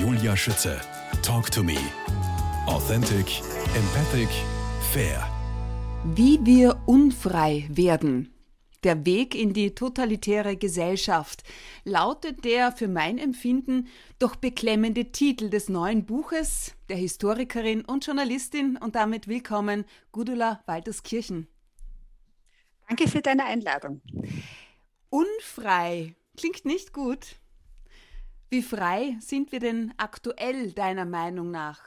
Julia Schütze. Talk to me. Authentic, empathic, fair. Wie wir unfrei werden. Der Weg in die totalitäre Gesellschaft lautet der für mein Empfinden doch beklemmende Titel des neuen Buches der Historikerin und Journalistin und damit willkommen Gudula Walterskirchen. Danke für deine Einladung. Unfrei klingt nicht gut. Wie frei sind wir denn aktuell deiner Meinung nach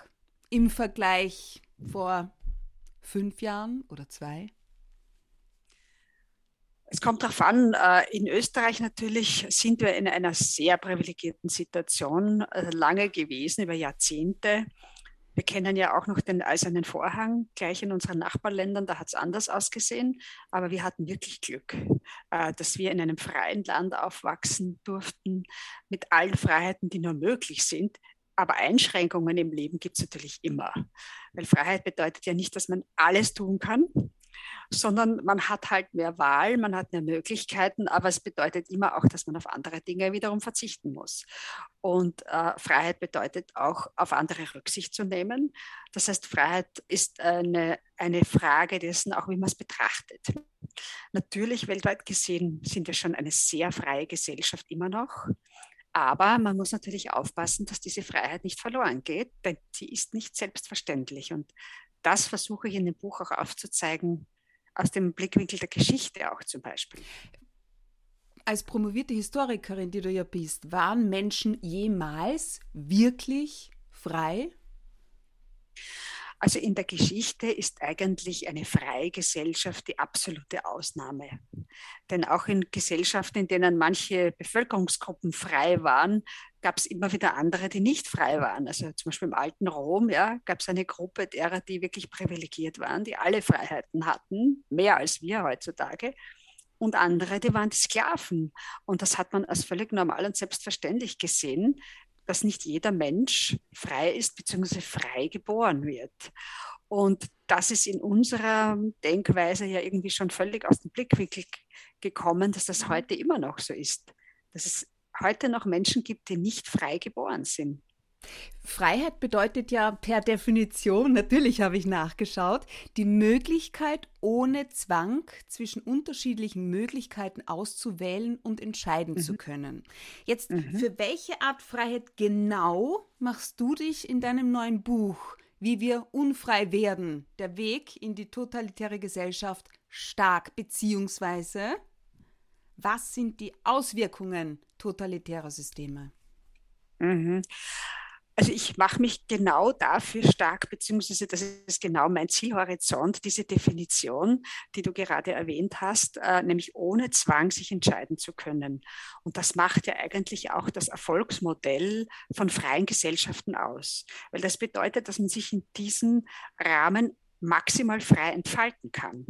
im Vergleich vor fünf Jahren oder zwei? Es kommt darauf an, äh, in Österreich natürlich sind wir in einer sehr privilegierten Situation äh, lange gewesen, über Jahrzehnte. Wir kennen ja auch noch den Eisernen Vorhang, gleich in unseren Nachbarländern, da hat es anders ausgesehen. Aber wir hatten wirklich Glück, äh, dass wir in einem freien Land aufwachsen durften, mit allen Freiheiten, die nur möglich sind. Aber Einschränkungen im Leben gibt es natürlich immer. Weil Freiheit bedeutet ja nicht, dass man alles tun kann, sondern man hat halt mehr Wahl, man hat mehr Möglichkeiten, aber es bedeutet immer auch, dass man auf andere Dinge wiederum verzichten muss. Und äh, Freiheit bedeutet auch, auf andere Rücksicht zu nehmen. Das heißt, Freiheit ist eine, eine Frage dessen, auch wie man es betrachtet. Natürlich, weltweit gesehen, sind wir schon eine sehr freie Gesellschaft immer noch. Aber man muss natürlich aufpassen, dass diese Freiheit nicht verloren geht, denn sie ist nicht selbstverständlich. Und das versuche ich in dem Buch auch aufzuzeigen, aus dem Blickwinkel der Geschichte auch zum Beispiel. Als promovierte Historikerin, die du ja bist, waren Menschen jemals wirklich frei? Also in der Geschichte ist eigentlich eine freie Gesellschaft die absolute Ausnahme. Denn auch in Gesellschaften, in denen manche Bevölkerungsgruppen frei waren, gab es immer wieder andere, die nicht frei waren. Also zum Beispiel im alten Rom ja, gab es eine Gruppe derer, die wirklich privilegiert waren, die alle Freiheiten hatten, mehr als wir heutzutage. Und andere, die waren die Sklaven. Und das hat man als völlig normal und selbstverständlich gesehen, dass nicht jeder Mensch frei ist bzw. frei geboren wird. Und das ist in unserer Denkweise ja irgendwie schon völlig aus dem Blickwinkel gekommen, dass das mhm. heute immer noch so ist. Dass es heute noch Menschen gibt, die nicht frei geboren sind. Freiheit bedeutet ja per Definition, natürlich habe ich nachgeschaut, die Möglichkeit ohne Zwang zwischen unterschiedlichen Möglichkeiten auszuwählen und entscheiden mhm. zu können. Jetzt, mhm. für welche Art Freiheit genau machst du dich in deinem neuen Buch, wie wir unfrei werden, der Weg in die totalitäre Gesellschaft stark, beziehungsweise was sind die Auswirkungen totalitärer Systeme? Mhm. Also ich mache mich genau dafür stark, beziehungsweise das ist genau mein Zielhorizont, diese Definition, die du gerade erwähnt hast, äh, nämlich ohne Zwang sich entscheiden zu können. Und das macht ja eigentlich auch das Erfolgsmodell von freien Gesellschaften aus, weil das bedeutet, dass man sich in diesem Rahmen maximal frei entfalten kann.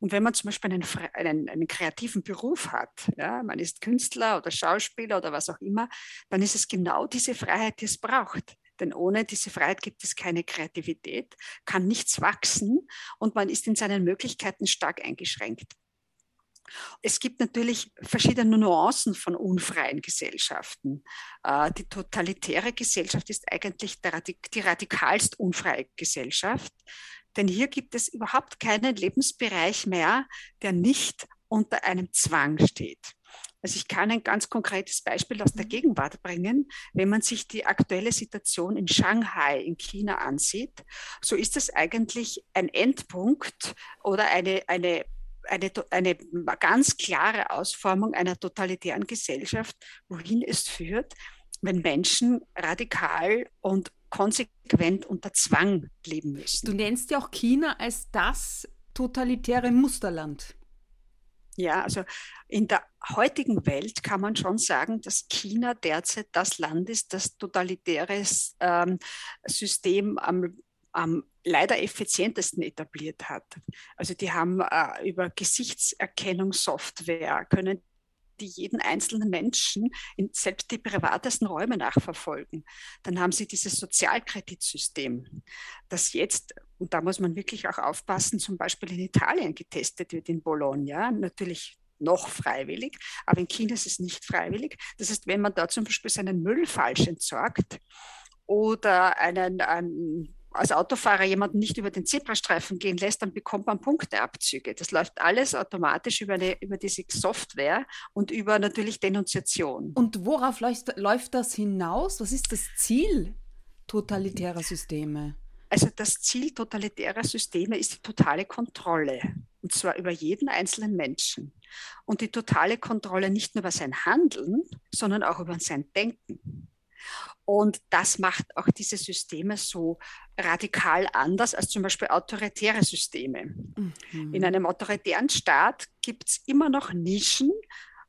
Und wenn man zum Beispiel einen, einen, einen, kreativen Beruf hat, ja, man ist Künstler oder Schauspieler oder was auch immer, dann ist es genau diese Freiheit, die es braucht. Denn ohne diese Freiheit gibt es keine Kreativität, kann nichts wachsen und man ist in seinen Möglichkeiten stark eingeschränkt. Es gibt natürlich verschiedene Nuancen von unfreien Gesellschaften. Äh, die totalitäre Gesellschaft ist eigentlich die radikalst unfreie Gesellschaft. Denn hier gibt es überhaupt keinen Lebensbereich mehr, der nicht unter einem Zwang steht. Also ich kann ein ganz konkretes Beispiel aus der mhm. Gegenwart bringen. Wenn man sich die aktuelle Situation in Shanghai in China ansieht, so ist es eigentlich ein Endpunkt oder eine, eine, eine, eine ganz klare Ausformung einer totalitären Gesellschaft, wohin es führt, wenn Menschen radikal und konsequent unter Zwang leben müssen. Du nennst ja auch China als das totalitäre Musterland. Ja, also in der heutigen Welt kann man schon sagen, dass China derzeit das Land ist, das totalitäres ähm, System am, am leider effizientesten etabliert hat. Also die haben äh, über Gesichtserkennungssoftware, können die jeden einzelnen Menschen in selbst die privatesten Räume nachverfolgen. Dann haben sie dieses Sozialkreditsystem, das jetzt, und da muss man wirklich auch aufpassen, zum Beispiel in Italien getestet wird, in Bologna. Natürlich noch freiwillig, aber in China ist es nicht freiwillig. Das heißt, wenn man da zum Beispiel seinen Müll falsch entsorgt oder einen, einen als Autofahrer jemanden nicht über den Zebrastreifen gehen lässt, dann bekommt man Punkteabzüge. Das läuft alles automatisch über, eine, über diese Software und über natürlich Denunziation. Und worauf läuft, läuft das hinaus? Was ist das Ziel totalitärer Systeme? Also das Ziel totalitärer Systeme ist die totale Kontrolle, und zwar über jeden einzelnen Menschen. Und die totale Kontrolle nicht nur über sein Handeln, sondern auch über sein Denken. Und das macht auch diese Systeme so radikal anders als zum Beispiel autoritäre Systeme. Mhm. In einem autoritären Staat gibt es immer noch Nischen,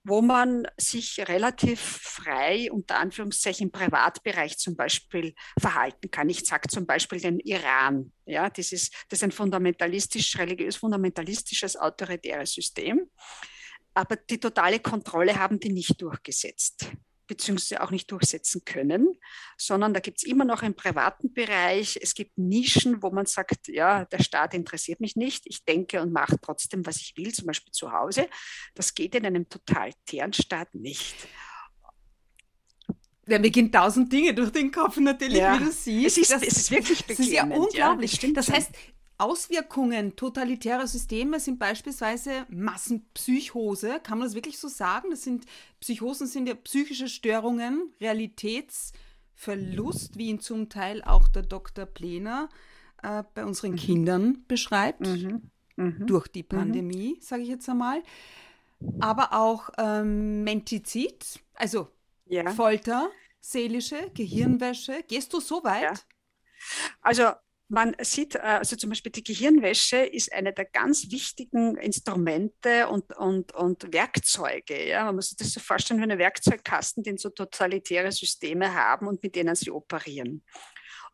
wo man sich relativ frei, unter Anführungszeichen, im Privatbereich zum Beispiel verhalten kann. Ich sage zum Beispiel den Iran. Ja, das, ist, das ist ein fundamentalistisch, religiös-fundamentalistisches, autoritäres System. Aber die totale Kontrolle haben die nicht durchgesetzt beziehungsweise auch nicht durchsetzen können, sondern da gibt es immer noch einen privaten Bereich. Es gibt Nischen, wo man sagt, ja, der Staat interessiert mich nicht. Ich denke und mache trotzdem, was ich will, zum Beispiel zu Hause. Das geht in einem totalitären Staat nicht. Ja, mir gehen tausend Dinge durch den Kopf natürlich, ja. wie du siehst. Es ist, das, es ist wirklich beklemmend. Das ist ja unglaublich. Ja, das, das heißt, Auswirkungen totalitärer Systeme sind beispielsweise Massenpsychose. Kann man das wirklich so sagen? Das sind Psychosen sind ja psychische Störungen, Realitätsverlust, wie ihn zum Teil auch der Dr. Plener äh, bei unseren mhm. Kindern beschreibt, mhm. Mhm. durch die mhm. Pandemie, sage ich jetzt einmal. Aber auch ähm, Mentizid, also ja. Folter, seelische Gehirnwäsche. Gehst du so weit? Ja. Also man sieht, äh, also zum Beispiel die Gehirnwäsche ist eine der ganz wichtigen Instrumente und, und, und Werkzeuge. Ja? Man muss sich das so vorstellen wie eine Werkzeugkasten, den so totalitäre Systeme haben und mit denen sie operieren.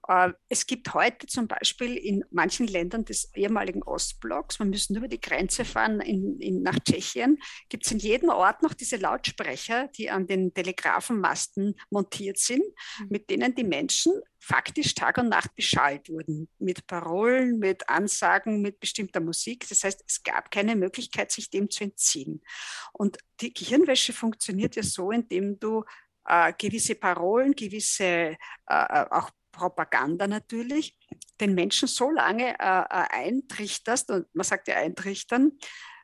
Äh, es gibt heute zum Beispiel in manchen Ländern des ehemaligen Ostblocks, man müssen über die Grenze fahren in, in, nach Tschechien, gibt es in jedem Ort noch diese Lautsprecher, die an den Telegrafenmasten montiert sind, mhm. mit denen die Menschen faktisch Tag und Nacht beschallt wurden, mit Parolen, mit Ansagen, mit bestimmter Musik. Das heißt, es gab keine Möglichkeit, sich dem zu entziehen. Und die Gehirnwäsche funktioniert ja so, indem du äh, gewisse Parolen, gewisse äh, äh auch Propaganda natürlich, den Menschen so lange äh, äh, eintrichterst, und man sagt ja eintrichtern,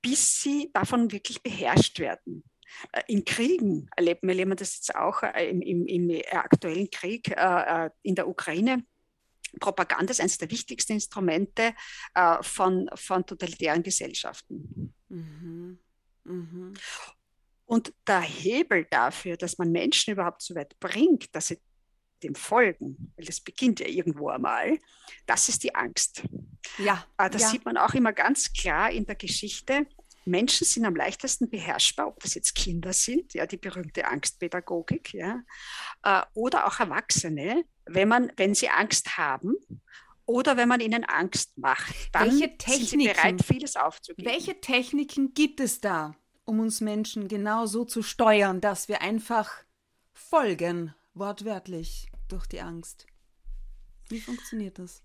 bis sie davon wirklich beherrscht werden. Äh, in Kriegen erleben wir, erleben das jetzt auch äh, im, im, im aktuellen Krieg äh, in der Ukraine. Propaganda ist eines der wichtigsten Instrumente äh, von, von totalitären Gesellschaften. Mhm. Mhm. Und der Hebel dafür, dass man Menschen überhaupt so weit bringt, dass sie dem folgen, weil das beginnt ja irgendwo einmal, das ist die Angst. Ja. Äh, das ja. sieht man auch immer ganz klar in der Geschichte. Menschen sind am leichtesten beherrschbar, ob das jetzt Kinder sind, ja, die berühmte Angstpädagogik, ja, äh, oder auch Erwachsene, wenn man, wenn sie Angst haben oder wenn man ihnen Angst macht, dann sind sie bereit, vieles aufzugeben. Welche Techniken gibt es da, um uns Menschen genau so zu steuern, dass wir einfach folgen, wortwörtlich? Durch die Angst. Wie funktioniert das?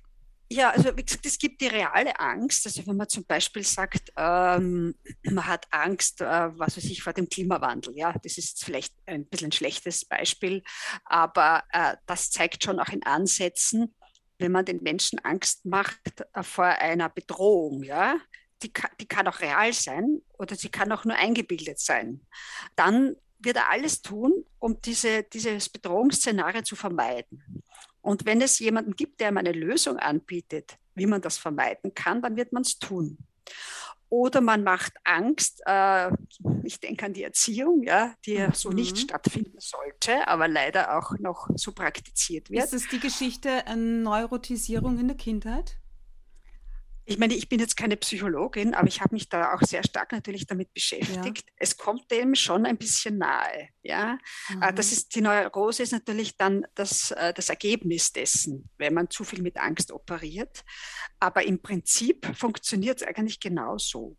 Ja, also wie gesagt, es gibt die reale Angst. Also wenn man zum Beispiel sagt, ähm, man hat Angst, äh, was weiß ich, vor dem Klimawandel. Ja, das ist vielleicht ein bisschen ein schlechtes Beispiel, aber äh, das zeigt schon auch in Ansätzen, wenn man den Menschen Angst macht äh, vor einer Bedrohung. Ja, die die kann auch real sein oder sie kann auch nur eingebildet sein. Dann wird er alles tun, um diese, dieses Bedrohungsszenario zu vermeiden. Und wenn es jemanden gibt, der ihm eine Lösung anbietet, wie man das vermeiden kann, dann wird man es tun. Oder man macht Angst, äh, ich denke an die Erziehung, ja, die mhm. so nicht stattfinden sollte, aber leider auch noch so praktiziert wird. Ist es die Geschichte an Neurotisierung in der Kindheit? Ich meine, ich bin jetzt keine Psychologin, aber ich habe mich da auch sehr stark natürlich damit beschäftigt. Ja. Es kommt dem schon ein bisschen nahe. Ja? Äh, mhm. Das ist, die Neurose ist natürlich dann das, äh, das Ergebnis dessen, wenn man zu viel mit Angst operiert. Aber im Prinzip funktioniert es eigentlich genauso.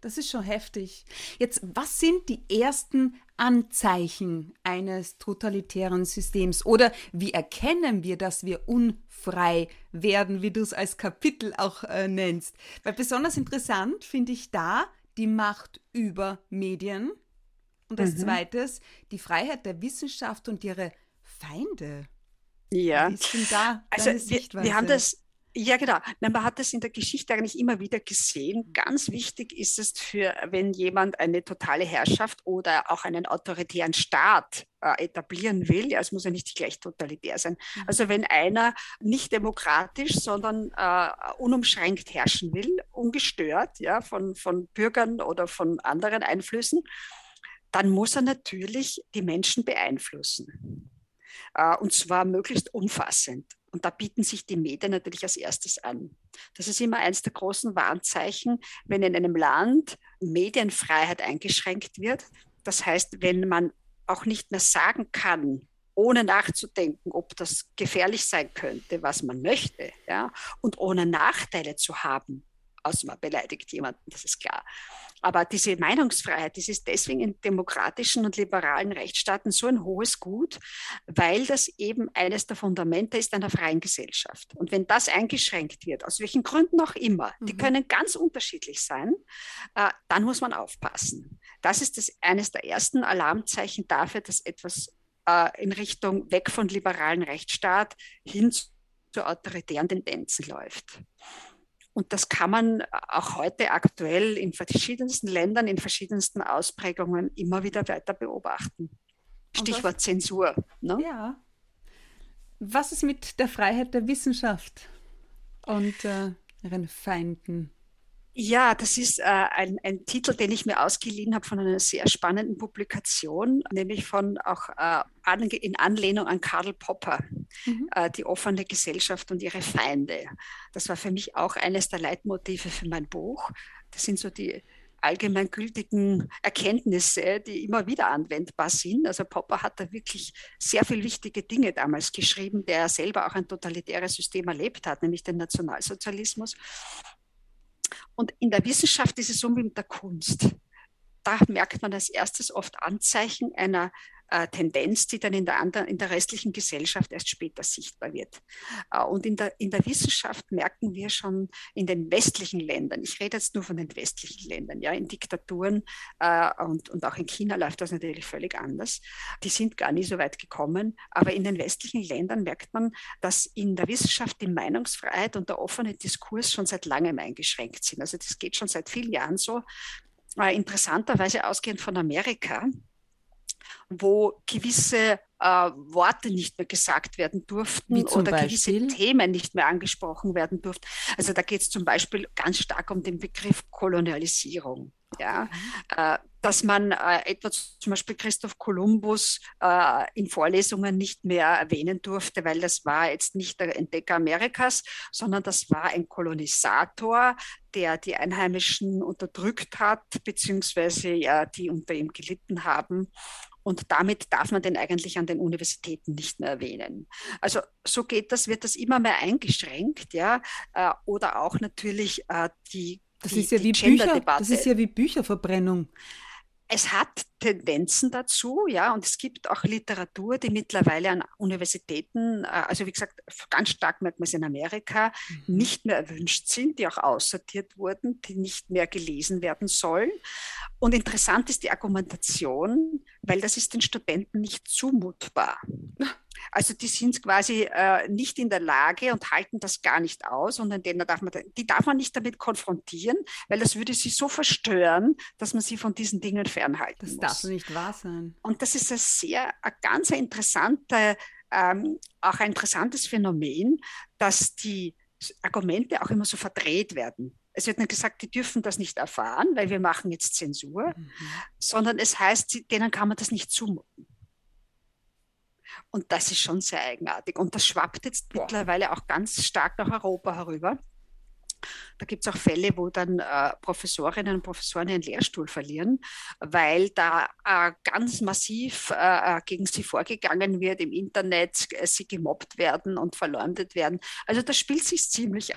Das ist schon heftig. Jetzt, was sind die ersten Anzeichen eines totalitären Systems? Oder wie erkennen wir, dass wir unfrei werden, wie du es als Kapitel auch äh, nennst? Weil besonders interessant finde ich da die Macht über Medien. Und als Mhm. zweites die Freiheit der Wissenschaft und ihre Feinde. Ja. Also wir, wir haben das, ja genau, Nein, man hat das in der Geschichte eigentlich immer wieder gesehen. Ganz wichtig ist es für, wenn jemand eine totale Herrschaft oder auch einen autoritären Staat äh, etablieren will, ja, es muss ja nicht gleich totalitär sein. Mhm. Also wenn einer nicht demokratisch, sondern äh, unumschränkt herrschen will, ungestört ja, von, von Bürgern oder von anderen Einflüssen, dann muss er natürlich die Menschen beeinflussen. Äh, und zwar möglichst umfassend. Und da bieten sich die Medien natürlich als erstes an. Das ist immer eines der großen Warnzeichen, wenn in einem Land Medienfreiheit eingeschränkt wird. Das heißt, wenn man auch nicht mehr sagen kann, ohne nachzudenken, ob das gefährlich sein könnte, was man möchte, ja, und ohne Nachteile zu haben, außer man beleidigt jemanden, das ist klar. Aber diese Meinungsfreiheit, das ist deswegen in demokratischen und liberalen Rechtsstaaten so ein hohes Gut, weil das eben eines der Fundamente ist einer freien Gesellschaft. Und wenn das eingeschränkt wird, aus welchen Gründen auch immer, die Mhm. können ganz unterschiedlich sein, äh, dann muss man aufpassen. Das ist das, eines der ersten Alarmzeichen dafür, dass etwas äh, in Richtung weg von liberalen Rechtsstaat hin zu autoritären Tendenzen läuft. Und das kann man auch heute aktuell in verschiedensten Ländern, in verschiedensten Ausprägungen immer wieder weiter beobachten. Und was- Stichwort Zensur. Ne? Ja. Was ist mit der Freiheit der Wissenschaft und äh, ihren Feinden? Ja, das ist äh, ein, ein Titel, den ich mir ausgeliehen habe von einer sehr spannenden Publikation, nämlich von auch äh, an, in Anlehnung an Karl Popper, Mhm. äh, die offene Gesellschaft und ihre Feinde. Das war für mich auch eines der Leitmotive für mein Buch. Das sind so die allgemeingültigen Erkenntnisse, die immer wieder anwendbar sind. Also Popper hat da wirklich sehr viele wichtige Dinge damals geschrieben, der selber auch ein totalitäres System erlebt hat, nämlich den Nationalsozialismus. Und in der Wissenschaft ist es so wie mit der Kunst. Da merkt man als erstes oft Anzeichen einer Tendenz, die dann in der, anderen, in der restlichen Gesellschaft erst später sichtbar wird. Äh, und in der, in der Wissenschaft merken wir schon in den westlichen Ländern, ich rede jetzt nur von den westlichen Ländern, ja, in Diktaturen äh, und, und auch in China läuft das natürlich völlig anders. Die sind gar nie so weit gekommen, aber in den westlichen Ländern merkt man, dass in der Wissenschaft die Meinungsfreiheit und der offene Diskurs schon seit langem eingeschränkt sind. Also das geht schon seit vielen Jahren so. Äh, interessanterweise ausgehend von Amerika, wo gewisse äh, Worte nicht mehr gesagt werden durften oder Beispiel? gewisse Themen nicht mehr angesprochen werden durften. Also da geht es zum Beispiel ganz stark um den Begriff Kolonialisierung. Ja, äh, dass man äh, etwa zum Beispiel Christoph Kolumbus äh, in Vorlesungen nicht mehr erwähnen durfte, weil das war jetzt nicht der Entdecker Amerikas, sondern das war ein Kolonisator, der die Einheimischen unterdrückt hat, beziehungsweise ja, die unter ihm gelitten haben. Und damit darf man den eigentlich an den Universitäten nicht mehr erwähnen. Also so geht das, wird das immer mehr eingeschränkt, ja. Äh, oder auch natürlich äh, die Das die, ist ja wie Bücher, das ist ja wie Bücherverbrennung. Es hat Tendenzen dazu, ja, und es gibt auch Literatur, die mittlerweile an Universitäten, äh, also wie gesagt, ganz stark merkt man es in Amerika, Mhm. nicht mehr erwünscht sind, die auch aussortiert wurden, die nicht mehr gelesen werden sollen. Und interessant ist die Argumentation, weil das ist den Studenten nicht zumutbar. Also die sind quasi äh, nicht in der Lage und halten das gar nicht aus und denen darf man, die darf man nicht damit konfrontieren, weil das würde sie so verstören, dass man sie von diesen Dingen fernhalten Das muss. darf nicht wahr sein. Und das ist ein sehr, ein ganz interessante, ähm, auch ein interessantes Phänomen, dass die Argumente auch immer so verdreht werden. Es wird nicht gesagt, die dürfen das nicht erfahren, weil wir machen jetzt Zensur, Mhm. sondern es heißt, denen kann man das nicht zumuten. Und das ist schon sehr eigenartig. Und das schwappt jetzt mittlerweile auch ganz stark nach Europa herüber. Da gibt es auch Fälle, wo dann äh, Professorinnen und Professoren ihren Lehrstuhl verlieren, weil da äh, ganz massiv äh, gegen sie vorgegangen wird im Internet, äh, sie gemobbt werden und verleumdet werden. Also das spielt sich ziemlich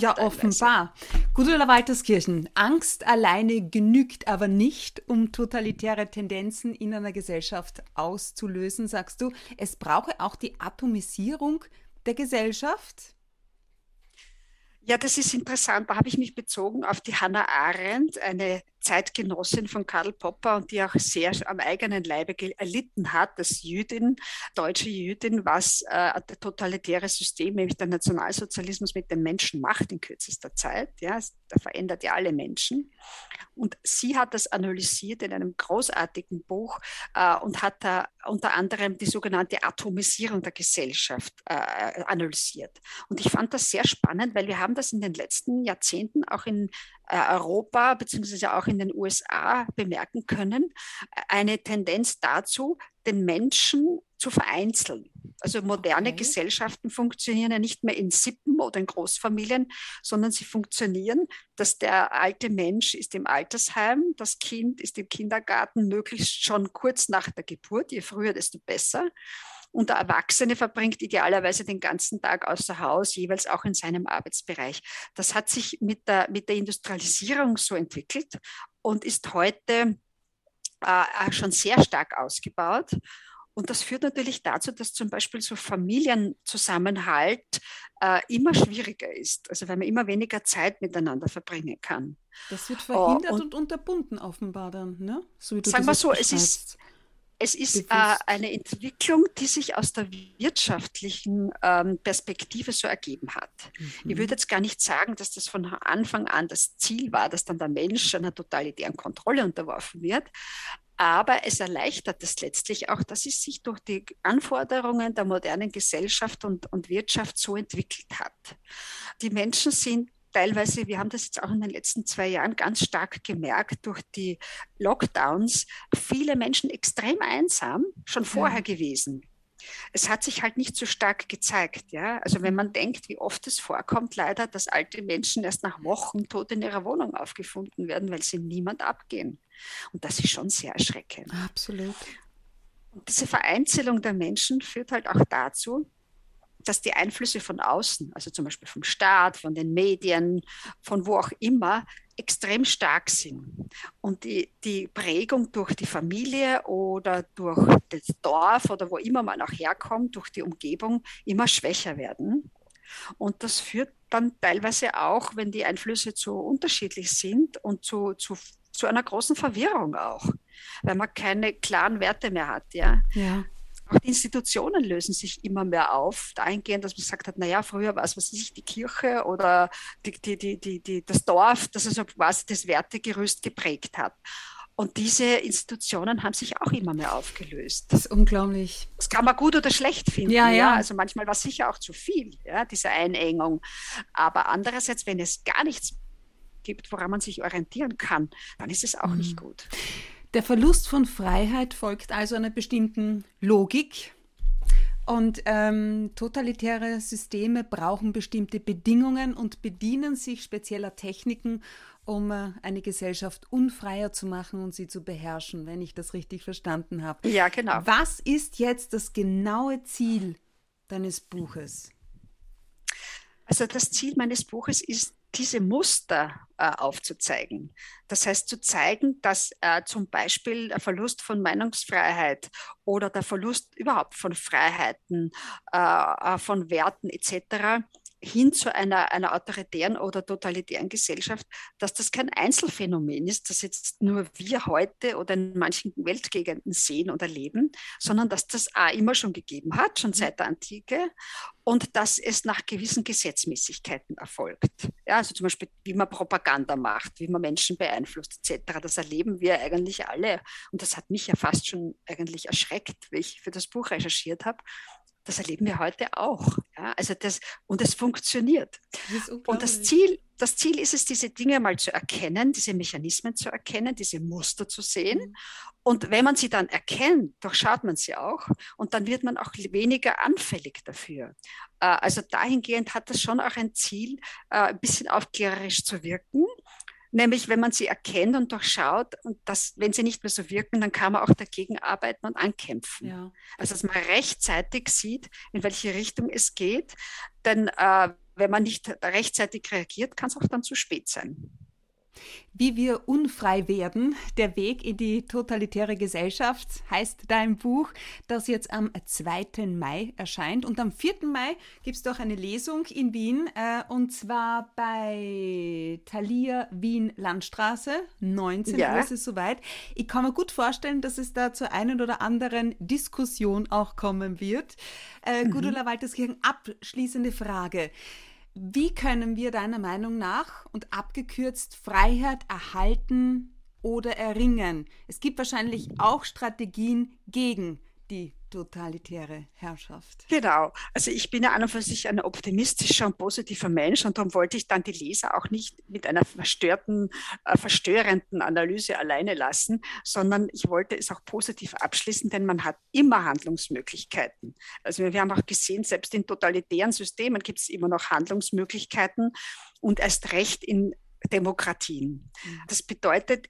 Ja, offenbar. Gudula Walterskirchen, Angst alleine genügt aber nicht, um totalitäre Tendenzen in einer Gesellschaft auszulösen, sagst du. Es brauche auch die Atomisierung der Gesellschaft. Ja, das ist interessant. Da habe ich mich bezogen auf die Hannah Arendt, eine Zeitgenossin von Karl Popper und die auch sehr am eigenen Leibe erlitten hat, als Jüdin, deutsche Jüdin, was äh, das totalitäre System, nämlich der Nationalsozialismus mit den Menschen macht in kürzester Zeit. Ja, der verändert ja alle Menschen. Und sie hat das analysiert in einem großartigen Buch äh, und hat da unter anderem die sogenannte Atomisierung der Gesellschaft äh, analysiert. Und ich fand das sehr spannend, weil wir haben das in den letzten Jahrzehnten auch in Europa beziehungsweise auch in den USA bemerken können, eine Tendenz dazu, den Menschen zu vereinzeln. Also moderne okay. Gesellschaften funktionieren ja nicht mehr in Sippen oder in Großfamilien, sondern sie funktionieren, dass der alte Mensch ist im Altersheim, das Kind ist im Kindergarten, möglichst schon kurz nach der Geburt, je früher, desto besser. Und der Erwachsene verbringt idealerweise den ganzen Tag außer Haus, jeweils auch in seinem Arbeitsbereich. Das hat sich mit der, mit der Industrialisierung so entwickelt und ist heute äh, schon sehr stark ausgebaut. Und das führt natürlich dazu, dass zum Beispiel so Familienzusammenhalt äh, immer schwieriger ist. Also weil man immer weniger Zeit miteinander verbringen kann. Das wird verhindert oh, und, und, unterbunden offenbar dann, ne? So sagen wir so, es ist, es ist äh, eine Entwicklung, die sich aus der wirtschaftlichen ähm, Perspektive so ergeben hat. Mhm. Ich würde jetzt gar nicht sagen, dass das von Anfang an das Ziel war, dass dann der Mensch einer totalitären Kontrolle unterworfen wird. Aber es erleichtert es letztlich auch, dass es sich durch die Anforderungen der modernen Gesellschaft und, und Wirtschaft so entwickelt hat. Die Menschen sind teilweise, wir haben das jetzt auch in den letzten zwei Jahren ganz stark gemerkt durch die Lockdowns, viele Menschen extrem einsam schon vorher ja. gewesen. Es hat sich halt nicht so stark gezeigt. Ja? Also wenn man denkt, wie oft es vorkommt, leider, dass alte Menschen erst nach Wochen tot in ihrer Wohnung aufgefunden werden, weil sie niemand abgehen. Und das ist schon sehr erschreckend. Absolut. Und diese Vereinzelung der Menschen führt halt auch dazu, dass die Einflüsse von außen, also zum Beispiel vom Staat, von den Medien, von wo auch immer, extrem stark sind. Und die, die Prägung durch die Familie oder durch das Dorf oder wo immer man auch herkommt, durch die Umgebung, immer schwächer werden. Und das führt dann teilweise auch, wenn die Einflüsse zu unterschiedlich sind und zu, zu, zu einer großen Verwirrung auch, weil man keine klaren Werte mehr hat. Ja? ja. Auch die Institutionen lösen sich immer mehr auf, dahingehend, dass man gesagt hat, naja, früher war es, was ich, die Kirche oder die, die, die, die, die, das Dorf, das also quasi das Wertegerüst geprägt hat. Und diese Institutionen haben sich auch immer mehr aufgelöst. Das ist unglaublich. Das kann man gut oder schlecht finden. Ja, ja. ja. Also manchmal war es sicher auch zu viel, ja, diese Einengung. Aber andererseits, wenn es gar nichts gibt, woran man sich orientieren kann, dann ist es auch mhm. nicht gut. Der Verlust von Freiheit folgt also einer bestimmten Logik. Und ähm, totalitäre Systeme brauchen bestimmte Bedingungen und bedienen sich spezieller Techniken, um äh, eine Gesellschaft unfreier zu machen und sie zu beherrschen, wenn ich das richtig verstanden habe. Ja, genau. Was ist jetzt das genaue Ziel deines Buches? Also das Ziel meines Buches ist, diese Muster äh, aufzuzeigen. Das heißt, zu zeigen, dass äh, zum Beispiel der Verlust von Meinungsfreiheit oder der Verlust überhaupt von Freiheiten, äh, äh von Werten etc hin zu einer, einer autoritären oder totalitären Gesellschaft, dass das kein Einzelfenomen ist, das jetzt nur wir heute oder in manchen Weltgegenden sehen und erleben, sondern dass das auch immer schon gegeben hat, schon mhm. seit der Antike, und dass es nach gewissen Gesetzmäßigkeiten erfolgt. Ja, also zum Beispiel, wie man Propaganda macht, wie man Menschen beeinflusst, etc. Das erleben wir eigentlich alle. Und das hat mich ja fast schon eigentlich erschreckt, wie ich für das Buch recherchiert habe, das erleben wir heute auch. Ja? Also das, und es funktioniert. Das und das Ziel, das Ziel ist es, diese Dinge mal zu erkennen, diese Mechanismen zu erkennen, diese Muster zu sehen. Mhm. Und wenn man sie dann erkennt, durchschaut man sie auch und dann wird man auch weniger anfällig dafür. Äh, also dahingehend hat das schon auch ein Ziel, äh, ein bisschen aufklärerisch zu wirken Nämlich, wenn man sie erkennt und durchschaut und das, wenn sie nicht mehr so wirken, dann kann man auch dagegen arbeiten und ankämpfen. Ja. Also, dass man rechtzeitig sieht, in welche Richtung es geht. Denn äh, wenn man nicht rechtzeitig reagiert, kann es auch dann zu spät sein. Wie wir unfrei werden, der Weg in die totalitäre Gesellschaft, heißt dein Buch, das jetzt am 2. Mai erscheint. Und am 4. Mai gibt es doch eine Lesung in Wien, äh, und zwar bei Thalia Wien Landstraße, 19 ja. Uhr ist es soweit. Ich kann mir gut vorstellen, dass es da zur einen oder anderen Diskussion auch kommen wird. Äh, mhm. Gudula Walterskirchen, abschließende Frage. Wie können wir deiner Meinung nach und abgekürzt Freiheit erhalten oder erringen? Es gibt wahrscheinlich auch Strategien gegen die totalitäre Herrschaft. Genau. Also ich bin ja an und für sich ein optimistischer und positiver Mensch und darum wollte ich dann die Leser auch nicht mit einer verstörten, äh, verstörenden Analyse alleine lassen, sondern ich wollte es auch positiv abschließen, denn man hat immer Handlungsmöglichkeiten. Also wir haben auch gesehen, selbst in totalitären Systemen gibt es immer noch Handlungsmöglichkeiten und erst recht in Demokratien. Mhm. Das bedeutet,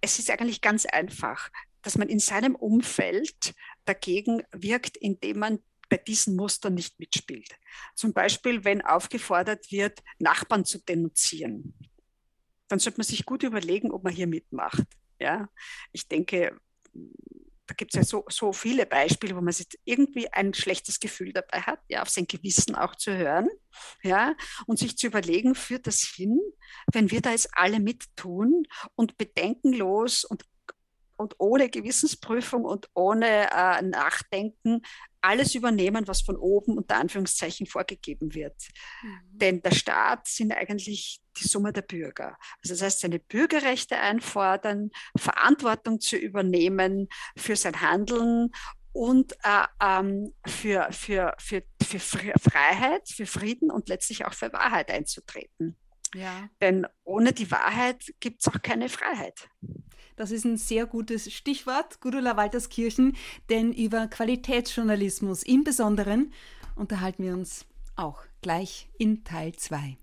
es ist eigentlich ganz einfach dass man in seinem Umfeld dagegen wirkt, indem man bei diesen Mustern nicht mitspielt. Zum Beispiel, wenn aufgefordert wird, Nachbarn zu denunzieren, dann sollte man sich gut überlegen, ob man hier mitmacht. Ja, ich denke, da gibt es ja so, so viele Beispiele, wo man sich irgendwie ein schlechtes Gefühl dabei hat, ja, auf sein Gewissen auch zu hören, ja, und sich zu überlegen, führt das hin, wenn wir da jetzt alle mittun und bedenkenlos und und ohne Gewissensprüfung und ohne äh, Nachdenken alles übernehmen, was von oben unter Anführungszeichen vorgegeben wird. Mhm. Denn der Staat sind eigentlich die Summe der Bürger. Also das heißt, seine Bürgerrechte einfordern, Verantwortung zu übernehmen für sein Handeln und äh, ähm, für, für, für, für Freiheit, für Frieden und letztlich auch für Wahrheit einzutreten. Ja. Denn ohne die Wahrheit gibt es auch keine Freiheit. Das ist ein sehr gutes Stichwort, Gudula Walterskirchen, denn über Qualitätsjournalismus im Besonderen unterhalten wir uns auch gleich in Teil 2.